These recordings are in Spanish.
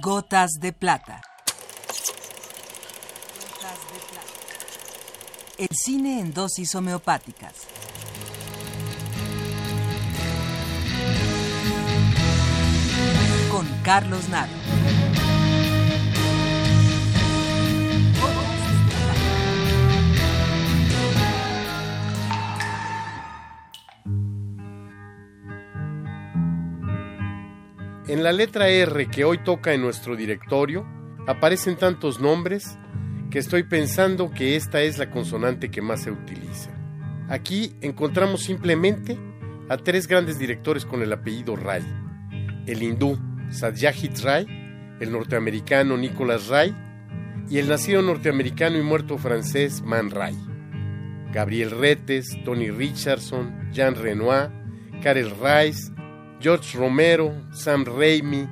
Gotas de plata. El cine en dosis homeopáticas. Con Carlos Naro. En la letra R que hoy toca en nuestro directorio aparecen tantos nombres que estoy pensando que esta es la consonante que más se utiliza. Aquí encontramos simplemente a tres grandes directores con el apellido Ray. El hindú Satyajit Ray, el norteamericano Nicholas Ray y el nacido norteamericano y muerto francés Man Ray. Gabriel Retes, Tony Richardson, Jean Renoir, Karel Rice, George Romero, Sam Raimi,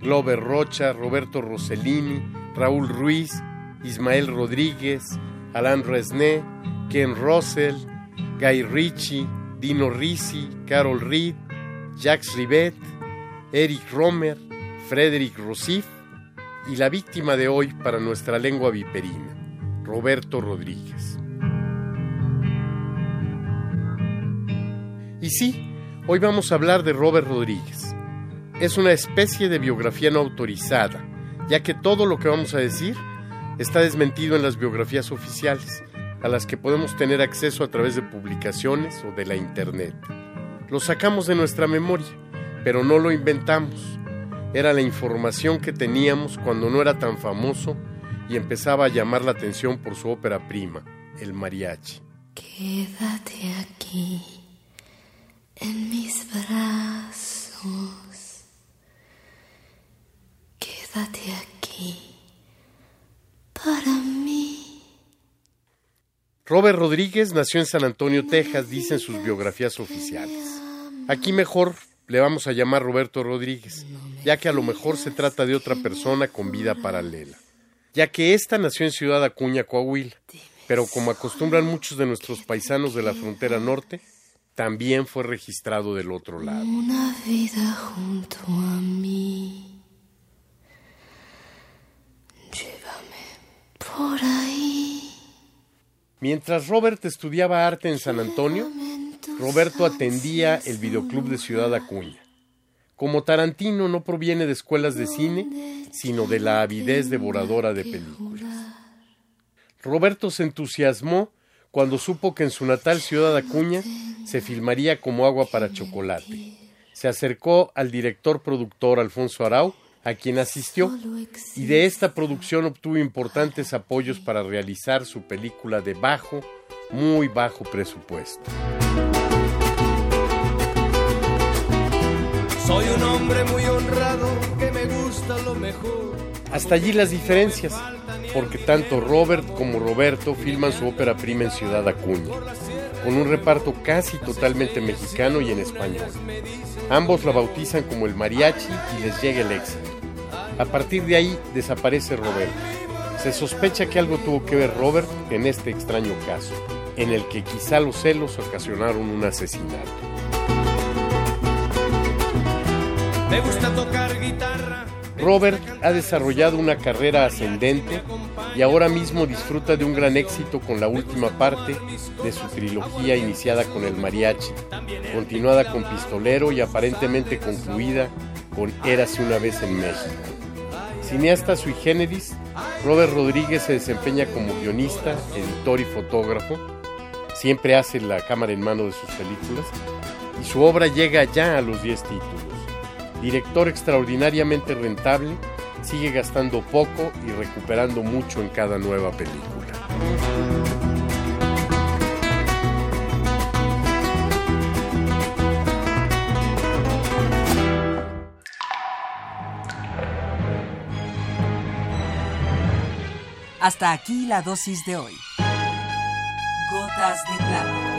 Glover Rocha, Roberto Rossellini, Raúl Ruiz, Ismael Rodríguez, Alain Resné, Ken Russell, Guy Ritchie, Dino Risi, Carol Reed, Jacques Rivet, Eric Romer, Frederick Rossif y la víctima de hoy para nuestra lengua viperina, Roberto Rodríguez. Y sí, Hoy vamos a hablar de Robert Rodríguez. Es una especie de biografía no autorizada, ya que todo lo que vamos a decir está desmentido en las biografías oficiales, a las que podemos tener acceso a través de publicaciones o de la Internet. Lo sacamos de nuestra memoria, pero no lo inventamos. Era la información que teníamos cuando no era tan famoso y empezaba a llamar la atención por su ópera prima, el mariachi. Quédate aquí en mis brazos. Quédate aquí para mí. Robert Rodríguez nació en San Antonio, Texas, dicen sus biografías oficiales. Aquí mejor le vamos a llamar Roberto Rodríguez, ya que a lo mejor se trata de otra persona con vida paralela, ya que ésta nació en Ciudad Acuña, Coahuila, pero como acostumbran muchos de nuestros paisanos de la frontera norte, también fue registrado del otro lado. Una vida junto a mí. Llévame por ahí. Mientras Robert estudiaba arte en San Antonio, Roberto atendía el videoclub de Ciudad Acuña. Como Tarantino no proviene de escuelas de cine, sino de la avidez devoradora de películas. Roberto se entusiasmó cuando supo que en su natal ciudad Acuña se filmaría como agua para chocolate. Se acercó al director productor Alfonso Arau, a quien asistió, y de esta producción obtuvo importantes apoyos para realizar su película de bajo, muy bajo presupuesto. Soy un hombre muy honrado que me gusta lo mejor. Hasta allí las diferencias porque tanto Robert como Roberto filman su ópera prima en Ciudad Acuña, con un reparto casi totalmente mexicano y en español. Ambos la bautizan como el mariachi y les llega el éxito. A partir de ahí desaparece Roberto. Se sospecha que algo tuvo que ver Robert en este extraño caso, en el que quizá los celos ocasionaron un asesinato. Me gusta tocar guitarra Robert ha desarrollado una carrera ascendente y ahora mismo disfruta de un gran éxito con la última parte de su trilogía iniciada con el mariachi, continuada con Pistolero y aparentemente concluida con Érase una vez en México. Cineasta sui generis, Robert Rodríguez se desempeña como guionista, editor y fotógrafo. Siempre hace la cámara en mano de sus películas y su obra llega ya a los 10 títulos director extraordinariamente rentable, sigue gastando poco y recuperando mucho en cada nueva película. Hasta aquí la dosis de hoy. Gotas de plata.